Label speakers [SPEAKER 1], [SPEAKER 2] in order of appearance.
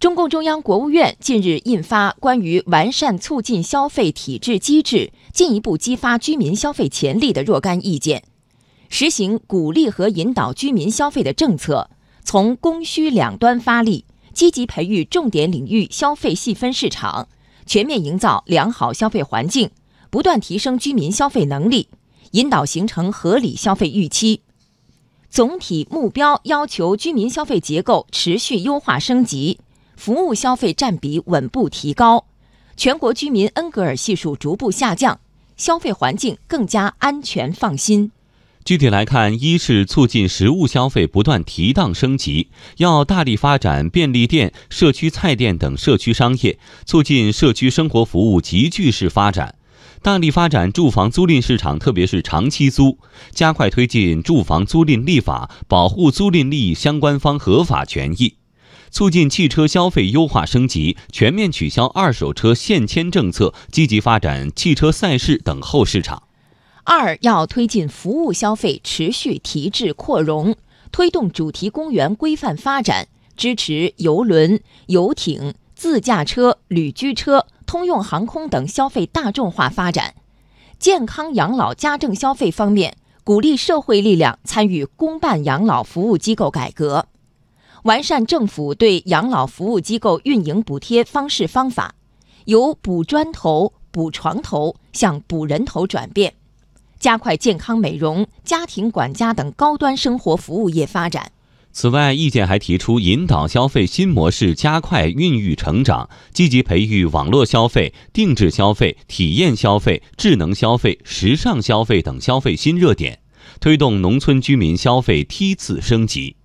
[SPEAKER 1] 中共中央、国务院近日印发关于完善促进消费体制机制、进一步激发居民消费潜力的若干意见，实行鼓励和引导居民消费的政策，从供需两端发力，积极培育重点领域消费细分市场，全面营造良好消费环境，不断提升居民消费能力，引导形成合理消费预期。总体目标要求居民消费结构持续优化升级。服务消费占比稳步提高，全国居民恩格尔系数逐步下降，消费环境更加安全放心。
[SPEAKER 2] 具体来看，一是促进实物消费不断提档升级，要大力发展便利店、社区菜店等社区商业，促进社区生活服务集聚式发展；大力发展住房租赁市场，特别是长期租，加快推进住房租赁立法，保护租赁利益相关方合法权益。促进汽车消费优化升级，全面取消二手车限迁政策，积极发展汽车赛事等后市场。
[SPEAKER 1] 二要推进服务消费持续提质扩容，推动主题公园规范发展，支持邮轮、游艇、自驾车、旅居车、通用航空等消费大众化发展。健康养老家政消费方面，鼓励社会力量参与公办养老服务机构改革。完善政府对养老服务机构运营补贴方式方法，由补砖头、补床头向补人头转变，加快健康美容、家庭管家等高端生活服务业发展。
[SPEAKER 2] 此外，意见还提出引导消费新模式加快孕育成长，积极培育网络消费、定制消费、体验消费、智能消费、时尚消费等消费新热点，推动农村居民消费梯次升级。